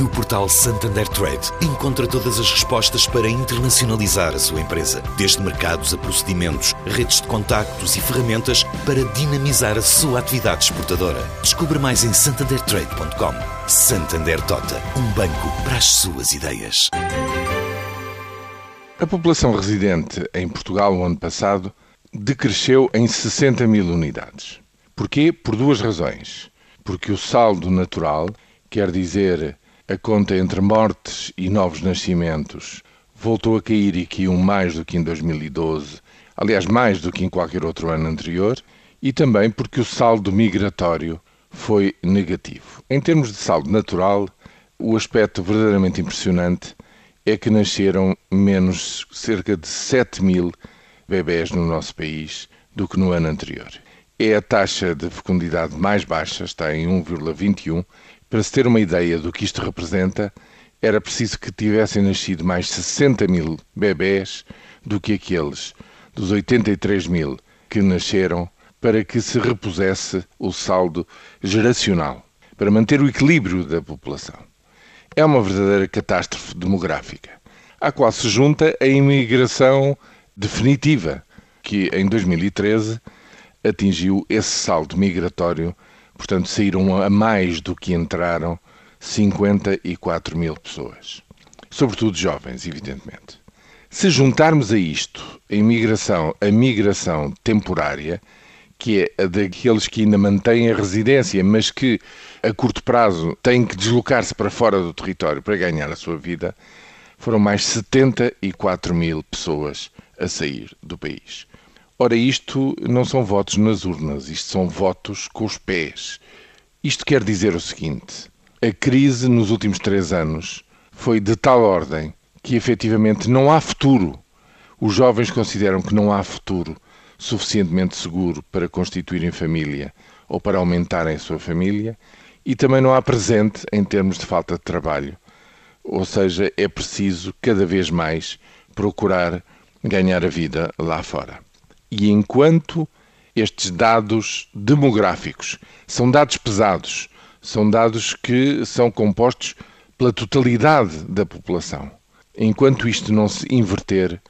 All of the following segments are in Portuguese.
No portal Santander Trade, encontra todas as respostas para internacionalizar a sua empresa, desde mercados a procedimentos, redes de contactos e ferramentas para dinamizar a sua atividade exportadora. Descubra mais em santandertrade.com. Santander Tota, um banco para as suas ideias. A população residente em Portugal no ano passado decresceu em 60 mil unidades. Porquê? Por duas razões. Porque o saldo natural, quer dizer a conta entre mortes e novos nascimentos voltou a cair e caiu mais do que em 2012, aliás, mais do que em qualquer outro ano anterior, e também porque o saldo migratório foi negativo. Em termos de saldo natural, o aspecto verdadeiramente impressionante é que nasceram menos cerca de 7 mil bebés no nosso país do que no ano anterior. É a taxa de fecundidade mais baixa, está em 1,21, para se ter uma ideia do que isto representa, era preciso que tivessem nascido mais 60 mil bebés do que aqueles dos 83 mil que nasceram para que se repusesse o saldo geracional, para manter o equilíbrio da população. É uma verdadeira catástrofe demográfica, à qual se junta a imigração definitiva, que em 2013 atingiu esse saldo migratório Portanto, saíram a mais do que entraram 54 mil pessoas. Sobretudo jovens, evidentemente. Se juntarmos a isto a imigração, a migração temporária, que é a daqueles que ainda mantêm a residência, mas que a curto prazo têm que deslocar-se para fora do território para ganhar a sua vida, foram mais 74 mil pessoas a sair do país. Ora, isto não são votos nas urnas, isto são votos com os pés. Isto quer dizer o seguinte: a crise nos últimos três anos foi de tal ordem que efetivamente não há futuro. Os jovens consideram que não há futuro suficientemente seguro para constituírem família ou para aumentarem a sua família e também não há presente em termos de falta de trabalho. Ou seja, é preciso cada vez mais procurar ganhar a vida lá fora. E enquanto estes dados demográficos são dados pesados, são dados que são compostos pela totalidade da população, enquanto isto não se inverter,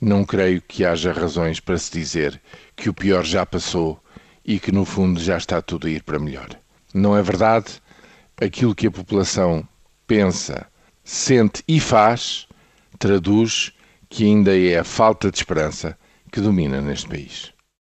não creio que haja razões para se dizer que o pior já passou e que no fundo já está tudo a ir para melhor. Não é verdade? Aquilo que a população pensa, sente e faz traduz que ainda é a falta de esperança que domina neste país.